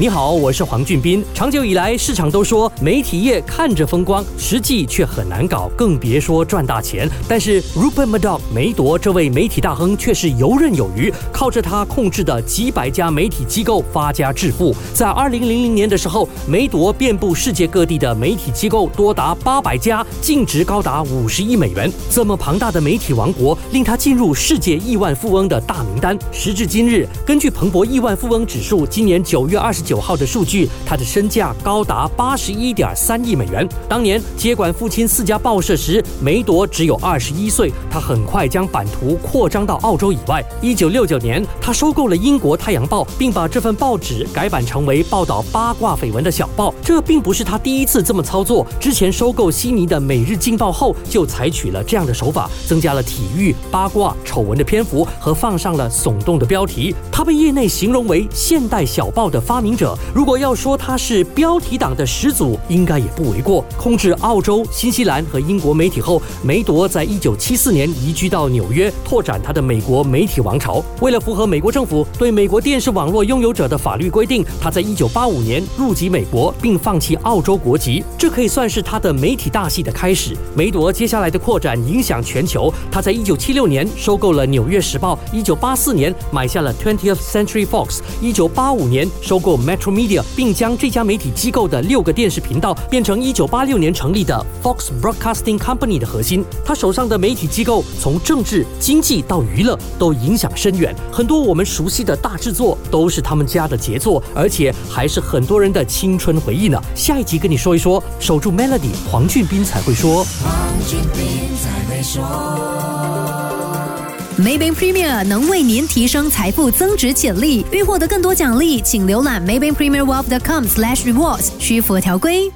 你好，我是黄俊斌。长久以来，市场都说媒体业看着风光，实际却很难搞，更别说赚大钱。但是 Rupert Murdoch 梅铎这位媒体大亨却是游刃有余，靠着他控制的几百家媒体机构发家致富。在二零零零年的时候，梅铎遍布世界各地的媒体机构多达八百家，净值高达五十亿美元。这么庞大的媒体王国，令他进入世界亿万富翁的大名单。时至今日，根据彭博亿万富翁指数，今年九月二十。九号的数据，他的身价高达八十一点三亿美元。当年接管父亲四家报社时，梅铎只有二十一岁。他很快将版图扩张到澳洲以外。一九六九年，他收购了英国《太阳报》，并把这份报纸改版成为报道八卦绯闻的小报。这并不是他第一次这么操作。之前收购悉尼的《每日镜报》后，就采取了这样的手法，增加了体育、八卦、丑闻的篇幅和放上了耸动的标题。他被业内形容为现代小报的发明。者，如果要说他是标题党的始祖，应该也不为过。控制澳洲、新西兰和英国媒体后，梅铎在一九七四年移居到纽约，拓展他的美国媒体王朝。为了符合美国政府对美国电视网络拥有者的法律规定，他在一九八五年入籍美国，并放弃澳洲国籍。这可以算是他的媒体大戏的开始。梅铎接下来的扩展影响全球。他在一九七六年收购了《纽约时报》，一九八四年买下了 Twentieth Century Fox，一九八五年收购。Metro Media，并将这家媒体机构的六个电视频道变成1986年成立的 Fox Broadcasting Company 的核心。他手上的媒体机构从政治、经济到娱乐都影响深远，很多我们熟悉的大制作都是他们家的杰作，而且还是很多人的青春回忆呢。下一集跟你说一说，守住 Melody，黄俊斌才会说。黄俊斌才会说。Maybank Premier 能为您提升财富增值潜力，欲获得更多奖励，请浏览 Maybank Premier Wealth.com/rewards，需符合条规。